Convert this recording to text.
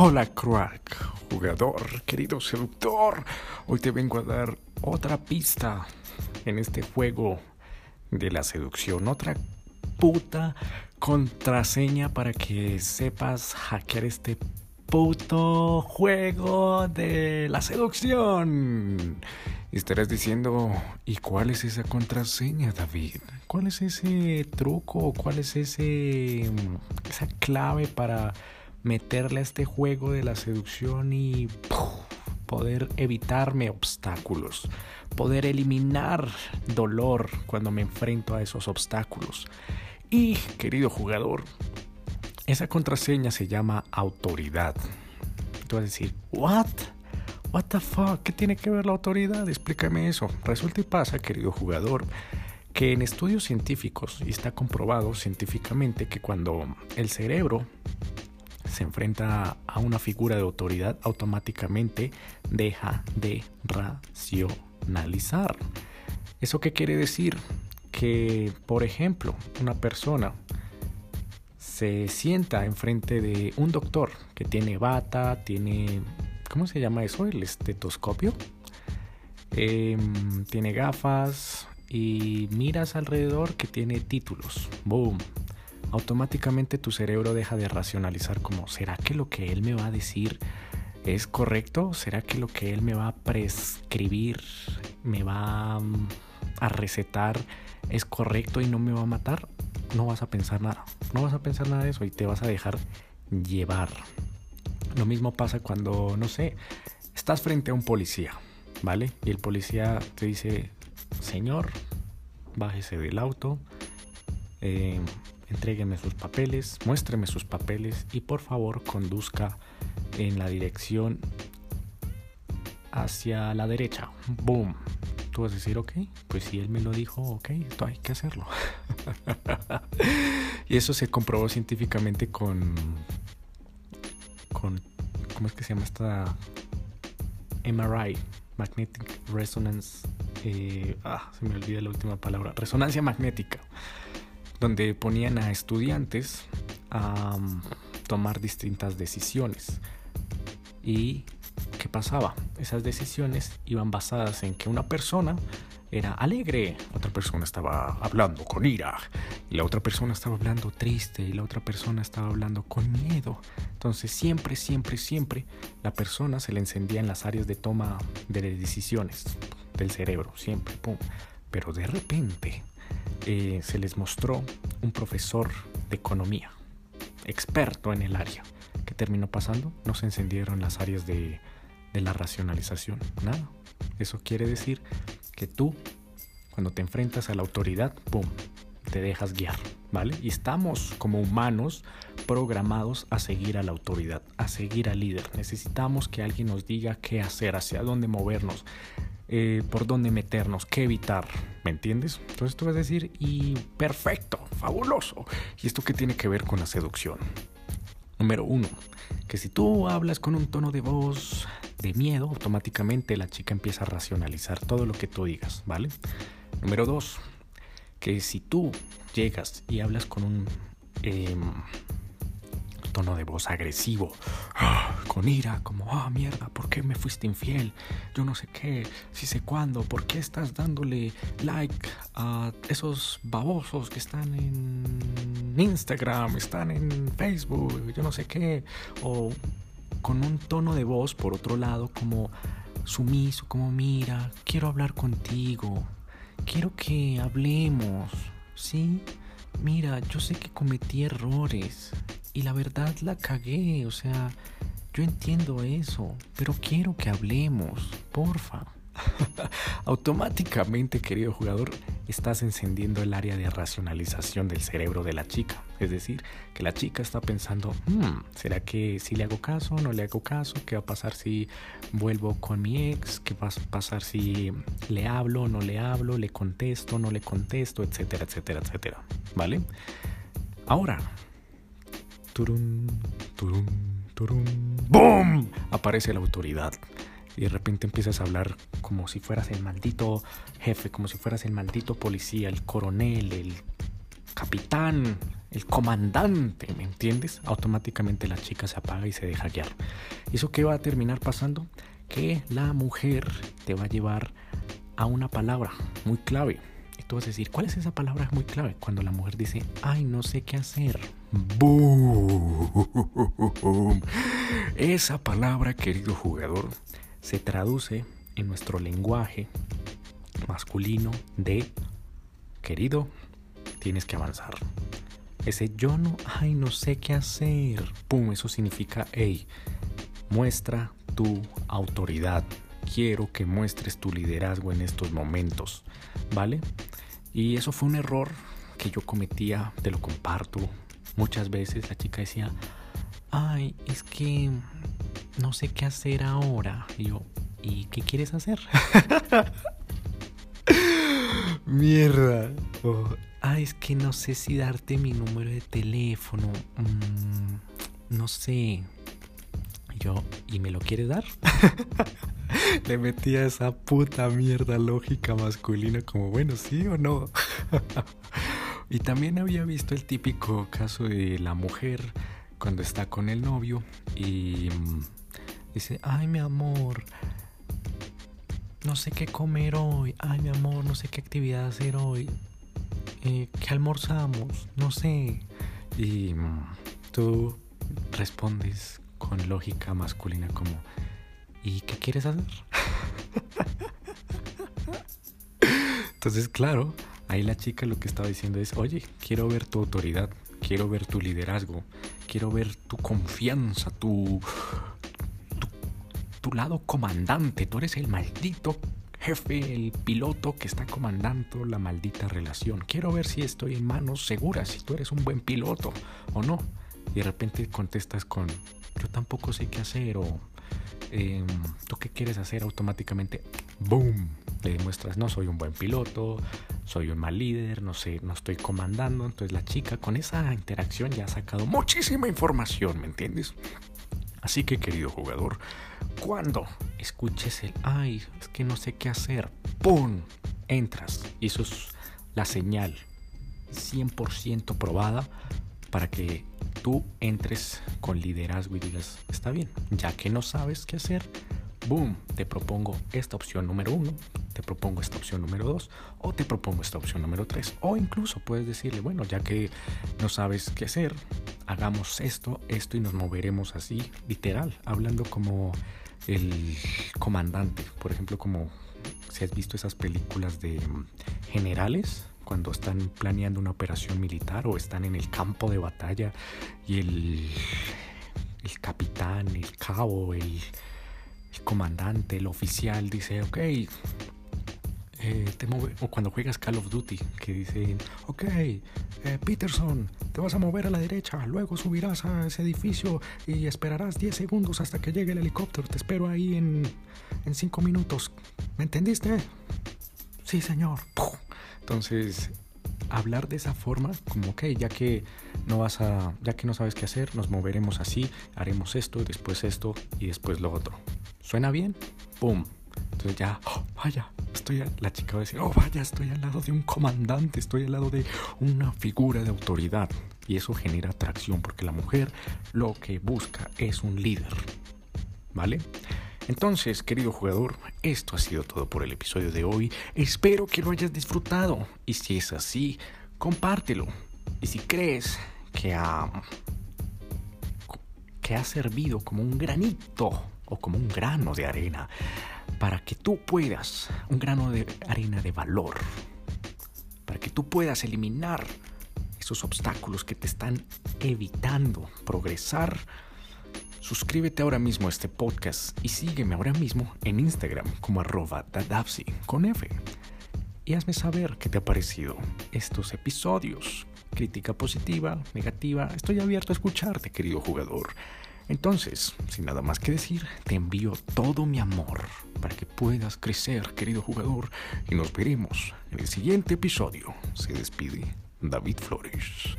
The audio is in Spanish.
Hola, crack, jugador, querido seductor. Hoy te vengo a dar otra pista en este juego de la seducción. Otra puta contraseña para que sepas hackear este puto juego de la seducción. Y estarás diciendo, ¿y cuál es esa contraseña, David? ¿Cuál es ese truco? ¿Cuál es ese esa clave para meterle a este juego de la seducción y poder evitarme obstáculos, poder eliminar dolor cuando me enfrento a esos obstáculos. Y, querido jugador, esa contraseña se llama autoridad. Tú vas a decir, ¿what? ¿What the fuck? ¿Qué tiene que ver la autoridad? Explícame eso. Resulta y pasa, querido jugador, que en estudios científicos, y está comprobado científicamente, que cuando el cerebro se enfrenta a una figura de autoridad, automáticamente deja de racionalizar. ¿Eso qué quiere decir? Que, por ejemplo, una persona se sienta enfrente de un doctor que tiene bata, tiene, ¿cómo se llama eso? El estetoscopio. Em, tiene gafas y miras alrededor que tiene títulos. Boom automáticamente tu cerebro deja de racionalizar ¿será que lo que él me va a decir es correcto? ¿Será que lo que él me va a prescribir, me va mm, a recetar es correcto y no me va a matar? No vas a pensar nada, no vas a pensar nada de eso y te vas a dejar llevar. Lo mismo pasa cuando, no sé, estás frente a un policía, ¿vale? Y el policía te dice, señor, bájese del auto, eh, entrégueme sus papeles, muéstreme sus papeles y por favor conduzca en la dirección hacia la derecha. Boom. Vas a decir, ok, pues si él me lo dijo, ok, esto hay que hacerlo. y eso se comprobó científicamente con, con, ¿cómo es que se llama esta? MRI, Magnetic Resonance. Eh, ah, se me olvida la última palabra. Resonancia magnética donde ponían a estudiantes a um, tomar distintas decisiones. ¿Y qué pasaba? Esas decisiones iban basadas en que una persona era alegre, otra persona estaba hablando con ira, y la otra persona estaba hablando triste, y la otra persona estaba hablando con miedo. Entonces siempre, siempre, siempre la persona se le encendía en las áreas de toma de decisiones del cerebro, siempre, pum. Pero de repente eh, se les mostró un profesor de economía, experto en el área. ¿Qué terminó pasando? No se encendieron las áreas de, de la racionalización, nada. Eso quiere decir que tú, cuando te enfrentas a la autoridad, ¡pum!, te dejas guiar, ¿vale? Y estamos como humanos programados a seguir a la autoridad, a seguir al líder. Necesitamos que alguien nos diga qué hacer, hacia dónde movernos. Eh, por dónde meternos, qué evitar, ¿me entiendes? Entonces tú vas a decir, y perfecto, fabuloso. ¿Y esto qué tiene que ver con la seducción? Número uno, que si tú hablas con un tono de voz de miedo, automáticamente la chica empieza a racionalizar todo lo que tú digas, ¿vale? Número dos, que si tú llegas y hablas con un em, tono de voz agresivo, ah, con ira, como, ah, mierda, ¿por qué me fuiste infiel? Yo no sé qué, si sé cuándo, ¿por qué estás dándole like a esos babosos que están en Instagram, están en Facebook, yo no sé qué? O con un tono de voz, por otro lado, como sumiso, como, mira, quiero hablar contigo, quiero que hablemos, ¿sí? Mira, yo sé que cometí errores, y la verdad la cagué, o sea, yo entiendo eso, pero quiero que hablemos, porfa. Automáticamente, querido jugador, estás encendiendo el área de racionalización del cerebro de la chica. Es decir, que la chica está pensando, hmm, ¿será que si le hago caso, no le hago caso? ¿Qué va a pasar si vuelvo con mi ex? ¿Qué va a pasar si le hablo, no le hablo, le contesto, no le contesto, etcétera, etcétera, etcétera? ¿Vale? Ahora, Turum, turum, turum. ¡Boom! Aparece la autoridad. Y de repente empiezas a hablar como si fueras el maldito jefe, como si fueras el maldito policía, el coronel, el capitán, el comandante, ¿me entiendes? Automáticamente la chica se apaga y se deja guiar. ¿Y eso qué va a terminar pasando? Que la mujer te va a llevar a una palabra muy clave. Y tú vas a decir, ¿cuál es esa palabra muy clave? Cuando la mujer dice, ay, no sé qué hacer. ¡Boom! Esa palabra, querido jugador, se traduce en nuestro lenguaje masculino de querido, tienes que avanzar. Ese yo no, ay, no sé qué hacer. Pum, eso significa, hey, muestra tu autoridad. Quiero que muestres tu liderazgo en estos momentos, ¿vale? Y eso fue un error que yo cometía, te lo comparto. Muchas veces la chica decía, ay, es que no sé qué hacer ahora. Y yo, ¿y qué quieres hacer? Mierda. Oh, ay, es que no sé si darte mi número de teléfono. Mm, no sé. Yo, ¿y me lo quieres dar? Le metía esa puta mierda lógica masculina como, bueno, sí o no. y también había visto el típico caso de la mujer cuando está con el novio y mm, dice, ay mi amor, no sé qué comer hoy, ay mi amor, no sé qué actividad hacer hoy, eh, ¿qué almorzamos? No sé. Y tú respondes con lógica masculina como, ¿y qué quieres hacer? Entonces, claro, ahí la chica lo que estaba diciendo es, oye, quiero ver tu autoridad, quiero ver tu liderazgo, quiero ver tu confianza, tu, tu, lado comandante. Tú eres el maldito jefe, el piloto que está comandando la maldita relación. Quiero ver si estoy en manos seguras, si tú eres un buen piloto o no. Y de repente contestas con, yo tampoco sé qué hacer o em, tú qué quieres hacer automáticamente. ¡Boom! Le demuestras, no soy un buen piloto, soy un mal líder, no sé, no estoy comandando. Entonces la chica con esa interacción ya ha sacado muchísima información, ¿me entiendes? Así que querido jugador, cuando escuches el, ay, es que no sé qué hacer, ¡pum! Entras. Y eso es la señal 100% probada para que tú entres con liderazgo y digas, está bien, ya que no sabes qué hacer, boom, te propongo esta opción número uno, te propongo esta opción número dos, o te propongo esta opción número tres, o incluso puedes decirle, bueno, ya que no sabes qué hacer, hagamos esto, esto y nos moveremos así, literal, hablando como el comandante, por ejemplo, como si has visto esas películas de mm, generales, cuando están planeando una operación militar o están en el campo de batalla y el, el capitán, el cabo, el, comandante, el oficial dice, ok, eh, te o cuando juegas Call of Duty, que dicen, ok, eh, Peterson, te vas a mover a la derecha, luego subirás a ese edificio y esperarás 10 segundos hasta que llegue el helicóptero, te espero ahí en 5 minutos, ¿me entendiste? Sí, señor. Entonces, hablar de esa forma, como que ya que no vas a, ya que no sabes qué hacer, nos moveremos así, haremos esto, después esto y después lo otro. ¿Suena bien? ¡Pum! Entonces ya, oh, vaya, estoy, la chica va a decir, oh, vaya, estoy al lado de un comandante, estoy al lado de una figura de autoridad. Y eso genera atracción porque la mujer lo que busca es un líder. ¿Vale? Entonces, querido jugador, esto ha sido todo por el episodio de hoy. Espero que lo hayas disfrutado. Y si es así, compártelo. Y si crees que ha, que ha servido como un granito o como un grano de arena para que tú puedas, un grano de arena de valor, para que tú puedas eliminar esos obstáculos que te están evitando progresar, Suscríbete ahora mismo a este podcast y sígueme ahora mismo en Instagram como arroba dadapsi con F. Y hazme saber qué te ha parecido estos episodios. Crítica positiva, negativa, estoy abierto a escucharte, querido jugador. Entonces, sin nada más que decir, te envío todo mi amor para que puedas crecer, querido jugador, y nos veremos en el siguiente episodio. Se despide David Flores.